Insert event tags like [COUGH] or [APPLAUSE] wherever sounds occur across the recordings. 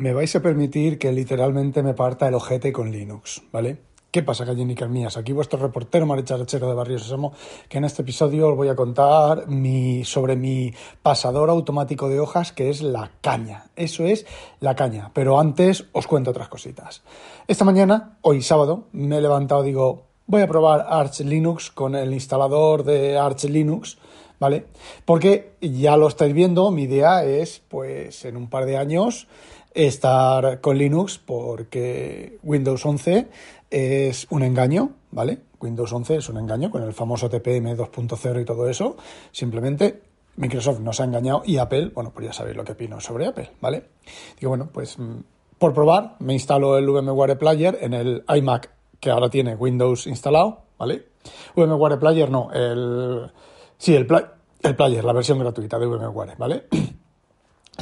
Me vais a permitir que literalmente me parta el ojete con Linux, ¿vale? ¿Qué pasa, gallinicas mías? Aquí vuestro reportero maricharachero de Barrio Sésamo, que en este episodio os voy a contar mi, sobre mi pasador automático de hojas, que es la caña. Eso es la caña. Pero antes os cuento otras cositas. Esta mañana, hoy sábado, me he levantado, digo, voy a probar Arch Linux con el instalador de Arch Linux ¿vale? Porque ya lo estáis viendo, mi idea es, pues, en un par de años estar con Linux porque Windows 11 es un engaño, ¿vale? Windows 11 es un engaño con el famoso TPM 2.0 y todo eso. Simplemente Microsoft nos ha engañado y Apple, bueno, pues ya sabéis lo que opino sobre Apple, ¿vale? Digo, bueno, pues mm, por probar me instalo el VMware Player en el iMac que ahora tiene Windows instalado, ¿vale? VMware Player no, el Sí, el, el player, la versión gratuita de VMware, ¿vale? [CLEARS THROAT]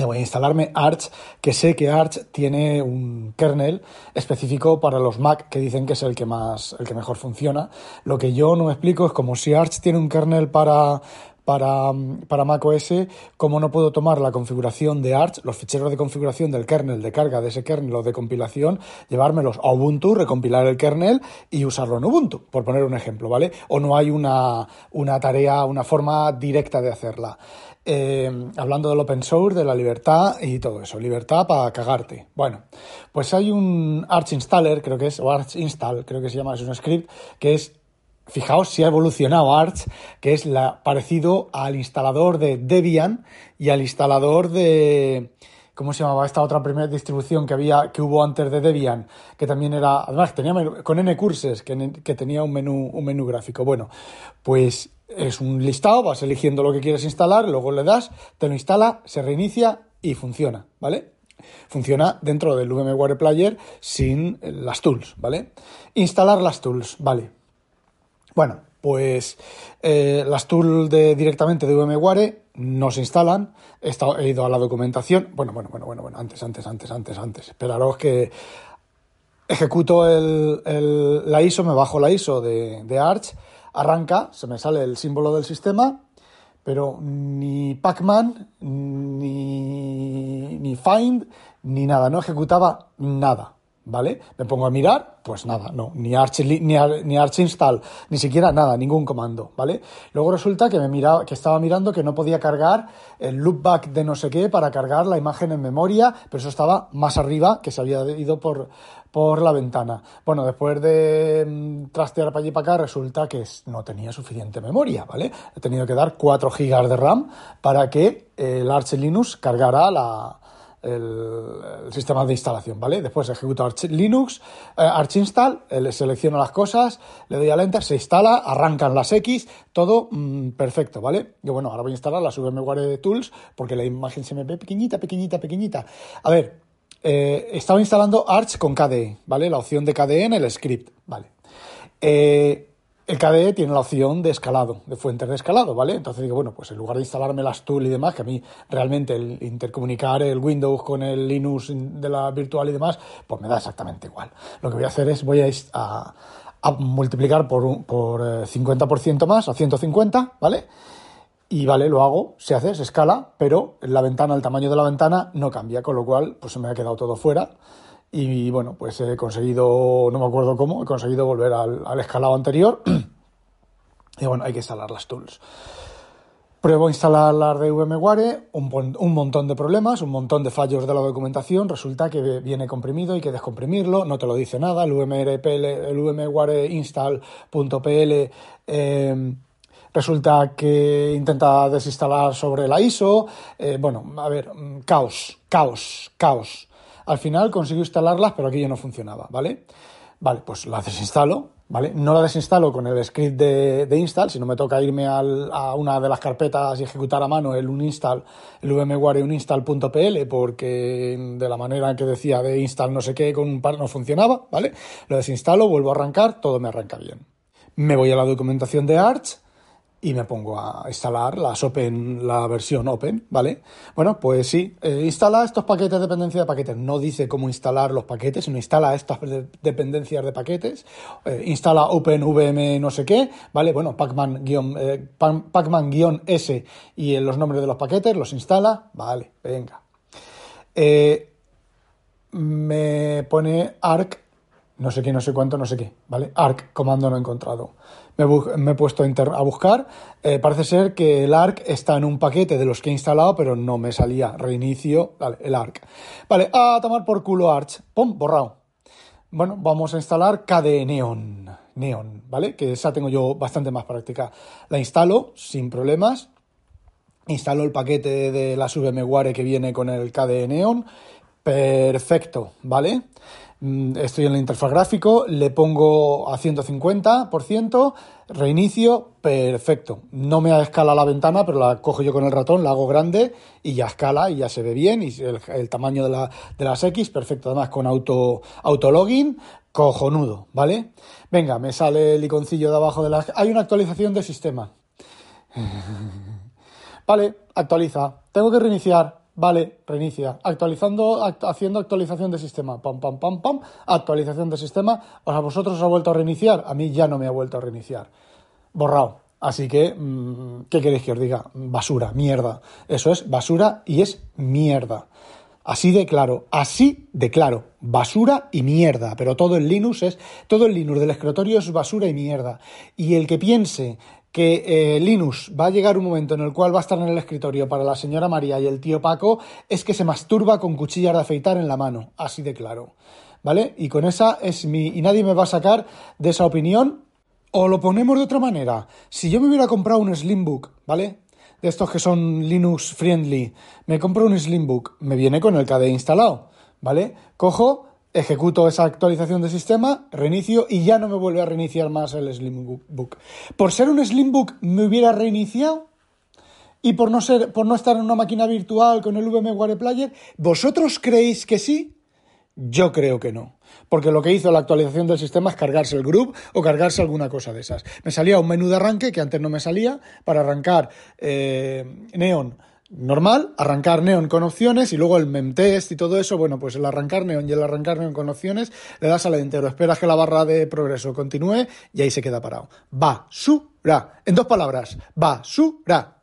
voy a instalarme Arch, que sé que Arch tiene un kernel específico para los Mac que dicen que es el que más, el que mejor funciona. Lo que yo no me explico es como si Arch tiene un kernel para, para, para macOS, como no puedo tomar la configuración de Arch, los ficheros de configuración del kernel, de carga de ese kernel o de compilación, llevármelos a Ubuntu, recompilar el kernel y usarlo en Ubuntu, por poner un ejemplo, ¿vale? O no hay una, una tarea, una forma directa de hacerla. Eh, hablando del open source, de la libertad y todo eso. Libertad para cagarte. Bueno, pues hay un Arch Installer, creo que es, o Arch Install, creo que se llama, es un script, que es Fijaos si ha evolucionado Arch, que es parecido al instalador de Debian y al instalador de. ¿Cómo se llamaba esta otra primera distribución que había, que hubo antes de Debian? Que también era. Además, tenía con N curses, que, que tenía un menú, un menú gráfico. Bueno, pues es un listado, vas eligiendo lo que quieres instalar, luego le das, te lo instala, se reinicia y funciona, ¿vale? Funciona dentro del VMware Player sin las tools, ¿vale? Instalar las tools, ¿vale? Bueno, pues eh, las tools de, directamente de VMware no se instalan. He, he, ido a la documentación. Bueno, bueno, bueno, bueno, bueno, antes, antes, antes, antes, antes. Esperaros que ejecuto el, la ISO, me bajo la ISO de, de Arch, arranca, se me sale el símbolo del sistema, pero ni Pacman, ni, ni Find, ni nada, no ejecutaba nada. ¿Vale? Me pongo a mirar, pues nada, no, ni Arch, ni, ni Arch install, ni siquiera nada, ningún comando, ¿vale? Luego resulta que me miraba, que estaba mirando que no podía cargar el loopback de no sé qué para cargar la imagen en memoria, pero eso estaba más arriba, que se había ido por, por la ventana. Bueno, después de mm, trastear para allí y para acá, resulta que no tenía suficiente memoria, ¿vale? He tenido que dar 4 GB de RAM para que el Arch Linux cargara la, el, sistema de instalación, ¿vale? Después ejecuto Arch Linux, eh, Arch Install, le selecciono las cosas, le doy al Enter, se instala, arrancan las X, todo mm, perfecto, ¿vale? Y bueno, ahora voy a instalar las VMware Tools porque la imagen se me ve pequeñita, pequeñita, pequeñita. A ver, eh, estaba instalando Arch con KDE, ¿vale? La opción de KDE en el script, ¿vale? Eh, el KDE tiene la opción de escalado, de fuentes de escalado, ¿vale? Entonces digo, bueno, pues en lugar de instalarme las tools y demás, que a mí realmente el intercomunicar el Windows con el Linux de la virtual y demás, pues me da exactamente igual. Lo que voy a hacer es, voy a, multiplicar por, por 50% eh, más, a 150, ¿vale? Y vale, lo hago, se hace, se escala, pero la ventana, el tamaño de la ventana no cambia, con lo cual, pues se me ha quedado todo fuera y bueno, pues he conseguido, no me acuerdo cómo, he conseguido volver al, escalado anterior. [CLEARS THROAT] y bueno, hay que instalar las tools. Pruebo a instalar las de VMware, un, un, montón de problemas, un montón de fallos de la documentación. Resulta que viene comprimido, hay que descomprimirlo, no te lo dice nada. El VMware, el VMware install.pl eh, resulta que intenta desinstalar sobre la ISO. Eh, bueno, a ver, caos, caos, caos. Al final consigo instalarlas, pero aquello no funcionaba, ¿vale? Vale, pues la desinstalo, ¿vale? No la desinstalo con el script de, de install, sino me toca irme a una de las carpetas y ejecutar a mano el uninstall, el vmware uninstall.pl, porque de la manera que decía de install no sé qué con un par no funcionaba, ¿vale? Lo desinstalo, vuelvo a arrancar, todo me arranca bien. Me voy a la documentación de Arch, y me pongo a instalar las Open, la versión Open, ¿vale? Bueno, pues sí, eh, instala estos paquetes de dependencia de paquetes. No dice cómo instalar los paquetes, sino instala estas dependencias de paquetes. Eh, instala OpenVM no sé qué, ¿vale? Bueno, Pacman-S eh, y los nombres de los paquetes los instala, vale, venga. me pone arc no sé qué, no sé cuánto, no sé qué, ¿vale? ARC, comando no encontrado. Me, he puesto a, buscar. Eh, parece ser que el ARC está en un paquete de los que he instalado, pero no me salía. Reinicio, el ARC. Vale, a tomar por culo Arch. ¡Pum! Borrado. Bueno, vamos a instalar KDE Neon. Neon, ¿vale? Que esa tengo yo bastante más práctica. La instalo sin problemas. Instalo el paquete de la VMware que viene con el KDE Neon. Perfecto, ¿vale? Estoy en el interfaz gráfico, le pongo a 150%, reinicio, perfecto. No me escala la ventana, pero la cojo yo con el ratón, la hago grande y ya escala y ya se ve bien. Y el, tamaño de, la, de, las X, perfecto. Además, con auto, autologin, cojonudo, ¿vale? Venga, me sale el iconcillo de abajo de las... Hay una actualización de sistema. [LAUGHS] vale, actualiza. Tengo que reiniciar. Vale, reinicia. Actualizando, haciendo actualización de sistema. Pam, pam, pam, pam. Actualización de sistema. O sea, vosotros os ha vuelto a reiniciar. A mí ya no me ha vuelto a reiniciar. Borrado. Así que, mm, ¿qué queréis que os diga? Basura, mierda. Eso es basura y es mierda. Así de claro, así de claro, basura y mierda, pero todo el Linux es, todo el Linux del escritorio es basura y mierda. Y el que piense que eh, Linux va a llegar un momento en el cual va a estar en el escritorio para la señora María y el tío Paco, es que se masturba con cuchillas de afeitar en la mano, así de claro. ¿Vale? Y con esa es mi. Y nadie me va a sacar de esa opinión. O lo ponemos de otra manera. Si yo me hubiera comprado un Slimbook, ¿vale? De estos que son Linux friendly, me compro un Slimbook, me viene con el KDE instalado, ¿vale? Cojo ejecuto esa actualización de sistema, reinicio y ya no me vuelve a reiniciar más el Slimbook. Por ser un Slimbook me hubiera reiniciado y por no ser por no estar en una máquina virtual con el VMware Player, ¿vosotros creéis que sí? Yo creo que no. Porque lo que hizo la actualización del sistema es cargarse el group o cargarse alguna cosa de esas. Me salía un menú de arranque que antes no me salía para arrancar eh, Neon normal, arrancar Neon con opciones y luego el memtest y todo eso, bueno, pues el arrancar Neon y el arrancar Neon con opciones le das al entero, esperas que la barra de progreso continúe y ahí se queda parado. Basura. En dos palabras, basura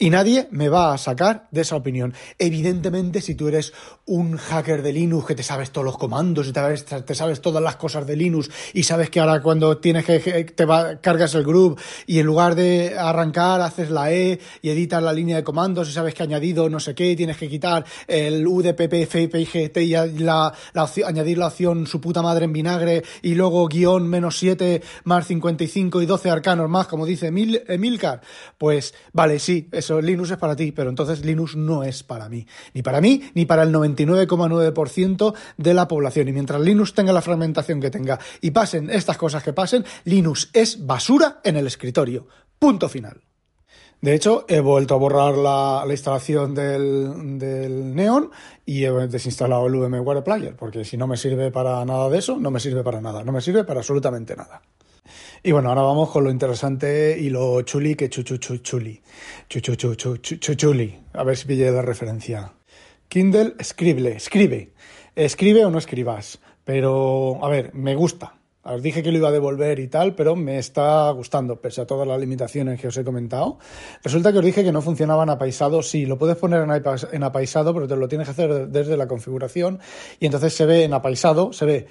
y nadie me va a sacar de esa opinión. Evidentemente, si tú eres un hacker de Linux que te sabes todos los comandos y te sabes, todas las cosas de Linux y sabes que ahora cuando tienes que te va, cargas el group y en lugar de arrancar haces la E y editas la línea de comandos y sabes que ha añadido no sé qué, tienes que quitar el UDPP, y la, añadir la opción su puta madre en vinagre y luego guion menos 7 más 55 y 12 arcanos más, como dice Emilcar, pues vale, sí, eso Linux es para ti, pero entonces Linux no es para mí. Ni para mí, ni para el 99,9% de la población. Y mientras Linux tenga la fragmentación que tenga y pasen estas cosas que pasen, Linux es basura en el escritorio. Punto final. De hecho, he vuelto a borrar la, instalación del, del, Neon y he desinstalado el VMware Player, porque si no me sirve para nada de eso, no me sirve para nada, no me sirve para absolutamente nada. Y bueno, ahora vamos con lo interesante y lo chuli que chuchu chuli. Chuchu chuli. A ver si pille la referencia. Kindle, escribe, escribe. Escribe o no escribas. Pero, a ver, me gusta. Os dije que lo iba a devolver y tal, pero me está gustando, pese a todas las limitaciones que os he comentado. Resulta que os dije que no funcionaba en apaisado. Sí, lo puedes poner en apaisado, pero te lo tienes que hacer desde la configuración. Y entonces se ve en apaisado, se ve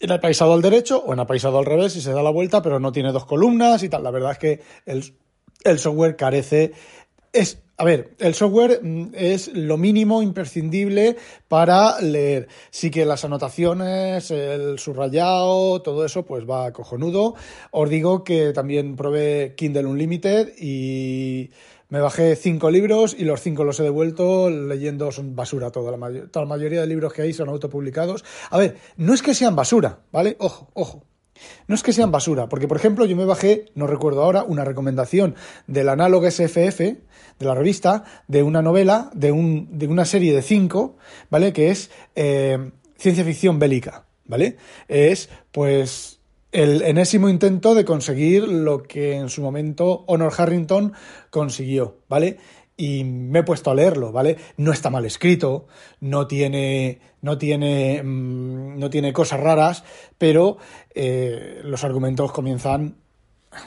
en apaisado al derecho o en apaisado al revés y se da la vuelta, pero no tiene dos columnas y tal. La verdad es que el, software carece. Es, a ver, el software mm, es lo mínimo imprescindible para leer. Sí que las anotaciones, el subrayado, todo eso, pues va cojonudo. Os digo que también probé Kindle Unlimited y Me bajé cinco libros y los cinco los he devuelto leyendo, son basura toda la, toda la mayoría de libros que hay son autopublicados. A ver, no es que sean basura, ¿vale? Ojo, ojo. No es que sean basura, porque por ejemplo yo me bajé, no recuerdo ahora, una recomendación del análogo SFF, de la revista, de una novela, de, un, de una serie de cinco, ¿vale? Que es eh, ciencia ficción bélica, ¿vale? Es, pues, el enésimo intento de conseguir lo que en su momento Honor Harrington consiguió, ¿vale? Y me he puesto a leerlo, ¿vale? No está mal escrito, no tiene, no tiene, mm, no tiene cosas raras, pero eh, los argumentos comienzan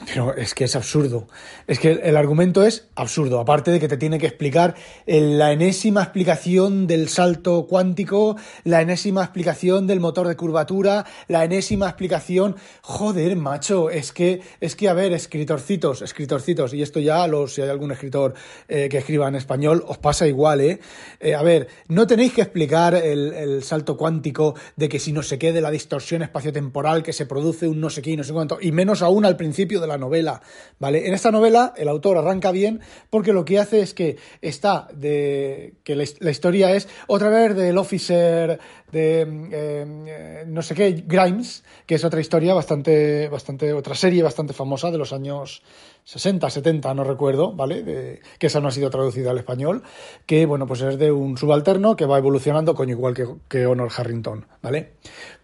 pero es que es absurdo. Es que el argumento es absurdo. Aparte de que te tiene que explicar la enésima explicación del salto cuántico, la enésima explicación del motor de curvatura, la enésima explicación. Joder, macho, es que, es que, a ver, escritorcitos, escritorcitos, y esto ya, los, si hay algún escritor eh, que escriba en español, os pasa igual, ¿eh? eh a ver, no tenéis que explicar el, el, salto cuántico de que si no se quede la distorsión espaciotemporal que se produce un no sé qué y no sé cuánto, y menos aún al principio de la novela, ¿vale? En esta novela el autor arranca bien porque lo que hace es que está de que la, historia es otra vez del officer de eh, no sé qué Grimes, que es otra historia bastante bastante otra serie bastante famosa de los años 60, 70, no recuerdo, ¿vale? Que esa no ha sido traducida al español, que, bueno, pues es de un subalterno que va evolucionando, coño, igual que, que Honor Harrington, ¿vale?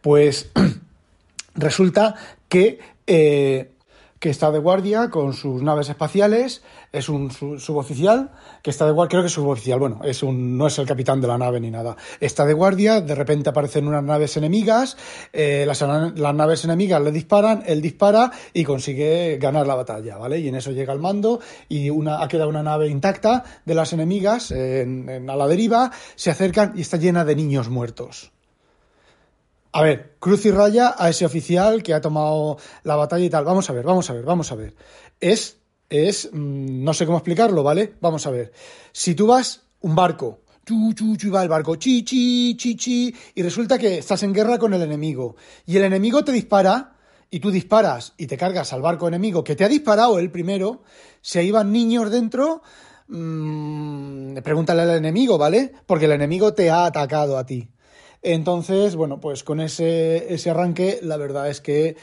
Pues [CLEARS THROAT] resulta que eh, que está de guardia con sus naves espaciales, es un suboficial que está de guardia, creo que es suboficial, bueno, es un, no es el capitán de la nave ni nada. Está de guardia, de repente aparecen unas naves enemigas, eh, las, las, naves enemigas le disparan, él dispara y consigue ganar la batalla, ¿vale? Y en eso llega el mando y una, ha quedado una nave intacta de las enemigas en, a la deriva, se acercan y está llena de niños muertos. A ver, cruz y raya a ese oficial que ha tomado la batalla y tal. Vamos a ver, vamos a ver, vamos a ver. Es, es, mm, no sé cómo explicarlo, ¿vale? Vamos a ver. Si tú vas un barco, chu, chu, va el barco, chi, chi, y resulta que estás en guerra con el enemigo, y el enemigo te dispara, y tú disparas y te cargas al barco enemigo que te ha disparado el primero, si ahí van niños dentro, mmm, pregúntale al enemigo, ¿vale? Porque el enemigo te ha atacado a ti. Entonces, bueno, pues con ese, ese arranque, la verdad es que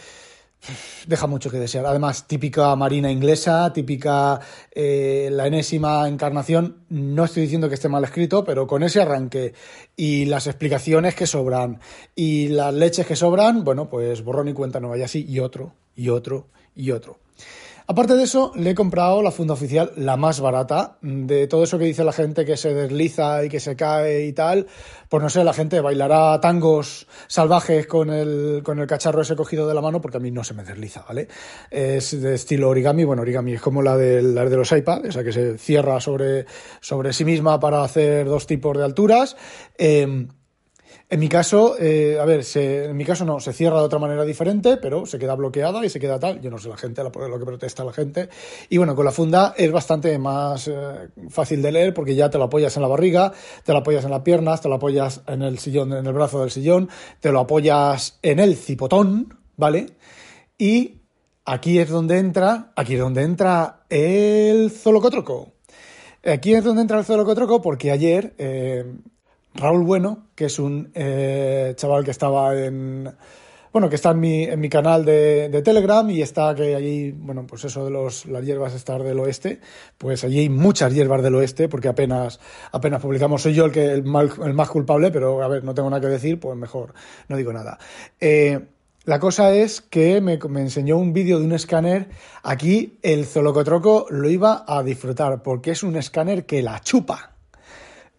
deja mucho que desear. Además, típica marina inglesa, típica eh, la enésima encarnación. No estoy diciendo que esté mal escrito, pero con ese arranque y las explicaciones que sobran y las leches que sobran, bueno, pues borrón y cuenta no vaya así, y otro, y otro, y otro. Aparte de eso, le he comprado la funda oficial, la más barata, de todo eso que dice la gente que se desliza y que se cae y tal. Pues no sé, la gente bailará tangos salvajes con el, con el cacharro ese cogido de la mano, porque a mí no se me desliza, ¿vale? Es de estilo origami, bueno, origami es como la de, la de los iPad, esa que se cierra sobre, sobre sí misma para hacer dos tipos de alturas. Eh, en mi caso, eh, a ver, en mi caso no, se cierra de otra manera diferente, pero se queda bloqueada y se queda tal. Yo no sé la gente, lo que protesta la gente. Y bueno, con la funda es bastante más eh, fácil de leer porque ya te lo apoyas en la barriga, te lo apoyas en las piernas, te lo apoyas en el sillón, en el brazo del sillón, te lo apoyas en el cipotón, ¿vale? Y aquí es donde entra, aquí es donde entra el zolocotroco. Aquí es donde entra el zolocotroco porque ayer eh, Raúl Bueno, que es un eh, chaval que estaba en. Bueno, que está en mi, en mi canal de, Telegram y está que allí, bueno, pues eso de los, las hierbas estar del oeste, pues allí hay muchas hierbas del oeste porque apenas, apenas publicamos. Soy yo el, que, el, el más culpable, pero a ver, no tengo nada que decir, pues mejor no digo nada. Eh, la cosa es que me, me enseñó un vídeo de un escáner. Aquí el Zolocotroco lo iba a disfrutar porque es un escáner que la chupa.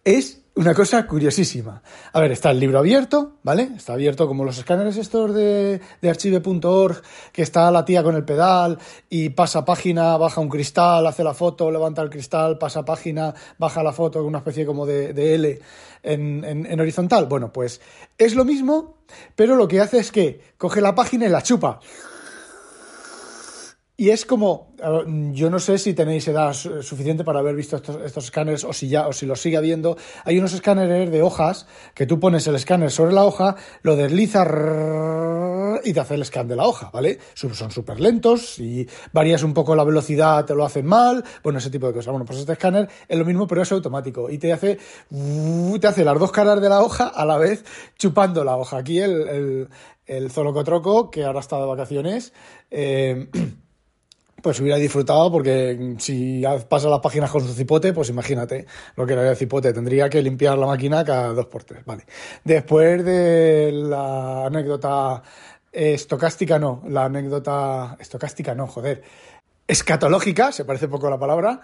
Es una cosa curiosísima. A ver, está el libro abierto, ¿vale? Está abierto como los escáneres estos de, de archive.org, que está la tía con el pedal y pasa página, baja un cristal, hace la foto, levanta el cristal, pasa página, baja la foto, una especie como de, de L en, en horizontal. Bueno, pues es lo mismo, pero lo que hace es que coge la página y la chupa. Y es como, yo no sé si tenéis edad suficiente para haber visto estos, estos escáneres o si ya, o si los sigue habiendo. Hay unos escáneres de hojas que tú pones el escáner sobre la hoja, lo deslizas y te hace el scan de la hoja, ¿vale? Son súper lentos, y varías un poco la velocidad te lo hacen mal, bueno, ese tipo de cosas. Bueno, pues este escáner es lo mismo, pero es automático y te hace, te hace las dos caras de la hoja a la vez chupando la hoja. Aquí el, el, el Zolocotroco, que ahora está de vacaciones, eh, [CLEARS THROAT] pues hubiera disfrutado porque si pasa las páginas con su cipote, pues imagínate lo que era el cipote. Tendría que limpiar la máquina cada dos por tres. Vale. Después de la anécdota estocástica, no, la anécdota estocástica, no, joder, escatológica, se parece poco a la palabra,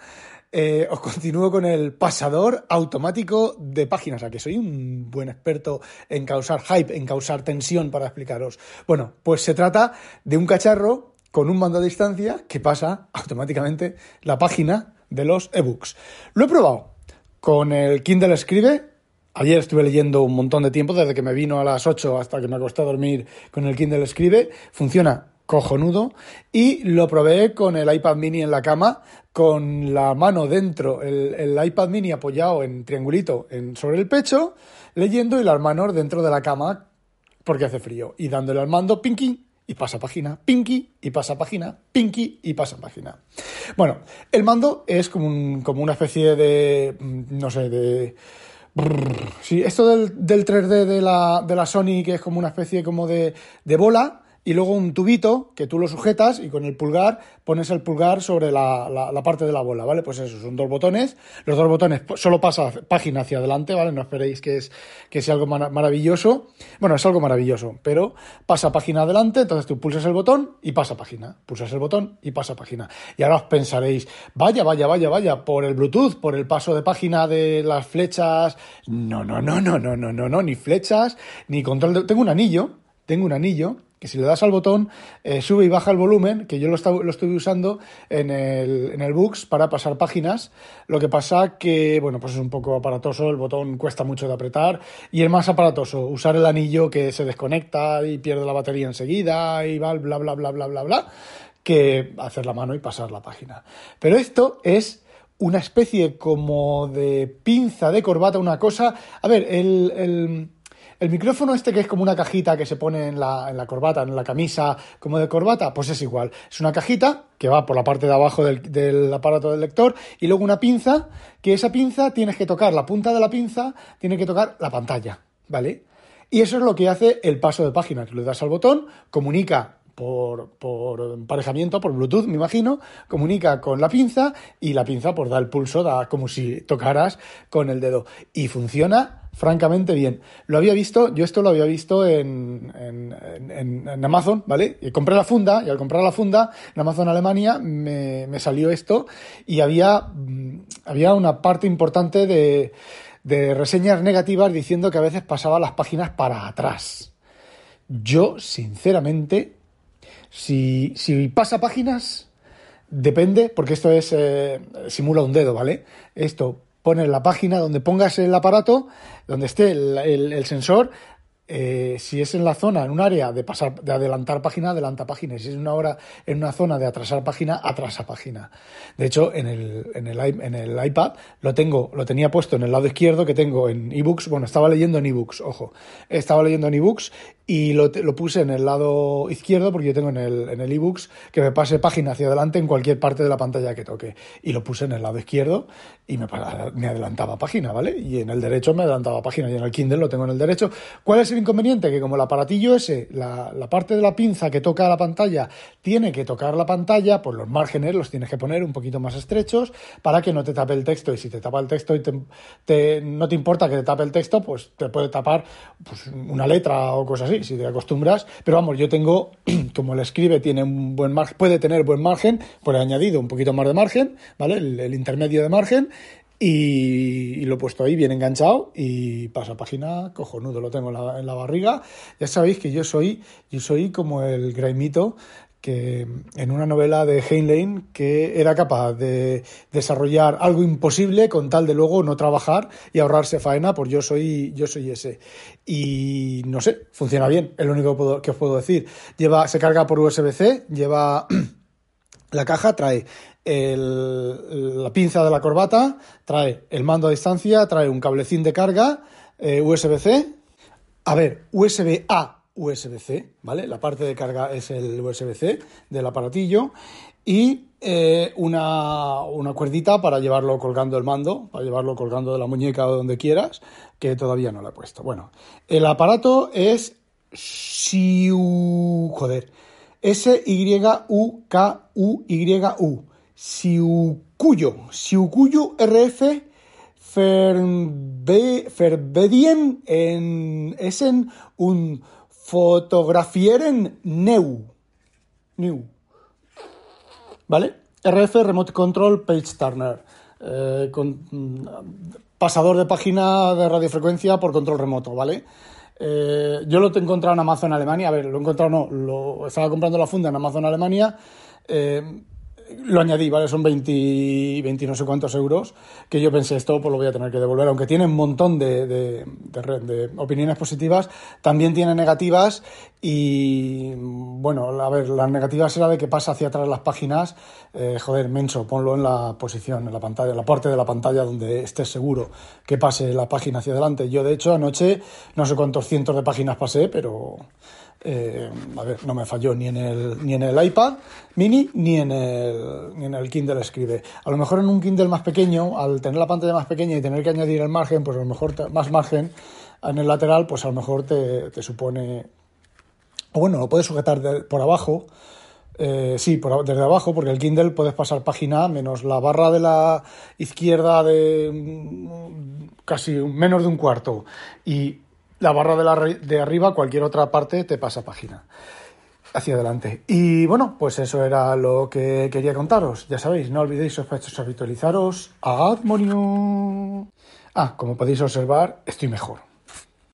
eh, os continúo con el pasador automático de páginas, a que soy un buen experto en causar hype, en causar tensión para explicaros. Bueno, pues se trata de un cacharro con un mando a distancia que pasa automáticamente la página de los ebooks. Lo he probado con el Kindle Escribe. Ayer estuve leyendo un montón de tiempo, desde que me vino a las 8 hasta que me acosté a dormir con el Kindle Escribe. Funciona cojonudo. Y lo probé con el iPad mini en la cama, con la mano dentro, el, iPad mini apoyado en triangulito sobre el pecho, leyendo y las manos dentro de la cama porque hace frío. Y dándole al mando, pinky, y pasa página, pinky y pasa página, pinky y pasa página. Bueno, el mando es como, como una especie de, mm, no sé, de... Sí, esto del, del 3D de la, de la Sony, que es como una especie como de, de bola, y luego un tubito que tú lo sujetas y con el pulgar pones el pulgar sobre la, la, parte de la bola, ¿vale? Pues eso, son dos botones. Los dos botones solo pasa página hacia adelante, ¿vale? No esperéis que, es, que sea algo maravilloso. Bueno, es algo maravilloso, pero pasa página adelante, entonces tú pulsas el botón y pasa página. Pulsas el botón y pasa página. Y ahora os pensaréis, vaya, vaya, vaya, vaya, por el Bluetooth, por el paso de página de las flechas. No, no, no, no, no, no, no, no, ni flechas, ni control de... Tengo un anillo, tengo un anillo que si le das al botón eh, sube y baja el volumen, que yo lo, lo estuve usando en el, en el Books para pasar páginas. Lo que pasa que, bueno, pues es un poco aparatoso, el botón cuesta mucho de apretar y es más aparatoso usar el anillo que se desconecta y pierde la batería enseguida y bla, bla, bla, bla, bla, bla, bla, que hacer la mano y pasar la página. Pero esto es una especie como de pinza de corbata, una cosa... A ver, el el micrófono este que es como una cajita que se pone en la, en la corbata, en la camisa, como de corbata, pues es igual. Es una cajita que va por la parte de abajo del, del, aparato del lector y luego una pinza, que esa pinza tienes que tocar, la punta de la pinza tiene que tocar la pantalla, ¿vale? Y eso es lo que hace el paso de página, que le das al botón, comunica por, por, emparejamiento, por Bluetooth, me imagino, comunica con la pinza y la pinza pues da el pulso, da como si tocaras con el dedo. Y funciona francamente bien. Lo había visto, yo esto lo había visto en, en, en, Amazon, ¿vale? Y compré la funda, y al comprar la funda en Amazon Alemania me, me salió esto y había, mm, había una parte importante de, de reseñas negativas diciendo que a veces pasaba las páginas para atrás. Yo, sinceramente, si, si pasa páginas, depende, porque esto es, eh, simula un dedo, ¿vale? Esto pones la página donde pongas el aparato, donde esté el, sensor, eh, si es en la zona, en un área de pasar, de adelantar página, adelanta página. Si es una hora en una zona de atrasar página, atrasa página. De hecho, en el, en el, iPad lo tengo, lo tenía puesto en el lado izquierdo que tengo en ebooks. Bueno, estaba leyendo en ebooks, ojo. Estaba leyendo en ebooks y lo, lo, puse en el lado izquierdo porque yo tengo en el, en el ebooks que me pase página hacia adelante en cualquier parte de la pantalla que toque. Y lo puse en el lado izquierdo y me, me adelantaba página, ¿vale? Y en el derecho me adelantaba página y en el Kindle lo tengo en el derecho. ¿Cuál es el inconveniente? Que como el aparatillo ese, la, parte de la pinza que toca la pantalla tiene que tocar la pantalla, pues los márgenes los tienes que poner un poquito más estrechos para que no te tape el texto. Y si te tapa el texto y te, no te importa que te tape el texto, pues te puede tapar pues, una letra o cosas así si te acostumbras. Pero vamos, yo tengo, [CLEARS THROAT] como el escribe tiene un buen margen, puede tener buen margen, pues he añadido un poquito más de margen, ¿vale? El, intermedio de margen. Y, lo he puesto ahí bien enganchado y pasa página cojonudo, lo tengo en la, barriga. Ya sabéis que yo soy, yo soy como el Graimito que en una novela de Heinlein que era capaz de desarrollar algo imposible con tal de luego no trabajar y ahorrarse faena, pues yo soy, yo soy ese. Y no sé, funciona bien, es lo único que, os puedo decir. Lleva, se carga por USB-C, lleva [CLEARS THROAT] la caja, trae la pinza de la corbata, trae el mando a distancia, trae un cablecín de carga, eh, USB-C, a ver, USB-A USB-C, ¿vale? La parte de carga es el USB-C del aparatillo y eh, una, una, cuerdita para llevarlo colgando el mando, para llevarlo colgando de la muñeca o donde quieras, que todavía no lo he puesto. Bueno, el aparato es Siu... joder, S-Y-U-K-U-Y-U. Siukuyo, Siukuyo RF Ferbedien en Essen un fotografieren Neu. New. ¿Vale? RF Remote Control Page Turner. Eh, con, mm, pasador de página de radiofrecuencia por control remoto, ¿vale? Eh, yo lo he encontrado en Amazon Alemania. A ver, lo he encontrado no, lo estaba comprando la funda en Amazon Alemania. Eh, lo añadí, ¿vale? Son 20, 20 no sé cuántos euros, que yo pensé, esto pues lo voy a tener que devolver, aunque tiene un montón de, de, de, opiniones positivas, también tiene negativas y, bueno, a ver, las negativas era de que pasa hacia atrás las páginas, eh, joder, menso, ponlo en la posición, en la pantalla, en la parte de la pantalla donde estés seguro que pase la página hacia adelante. Yo, de hecho, anoche no sé cuántos cientos de páginas pasé, pero eh, a ver, no me falló ni en el, ni en el iPad mini ni en el, ni en el Kindle Escribe. A lo mejor en un Kindle más pequeño, al tener la pantalla más pequeña y tener que añadir el margen, pues a lo mejor más margen en el lateral, pues a lo mejor te, supone... O bueno, lo puedes sujetar por abajo. Eh, sí, desde abajo, porque el Kindle puedes pasar página menos la barra de la izquierda de mm, casi menos de un cuarto y la barra de, la, de arriba, cualquier otra parte te pasa página hacia adelante. Y bueno, pues eso era lo que quería contaros. Ya sabéis, no olvidéis habitualizaros. ¡Admonio! Ah, como podéis observar, estoy mejor.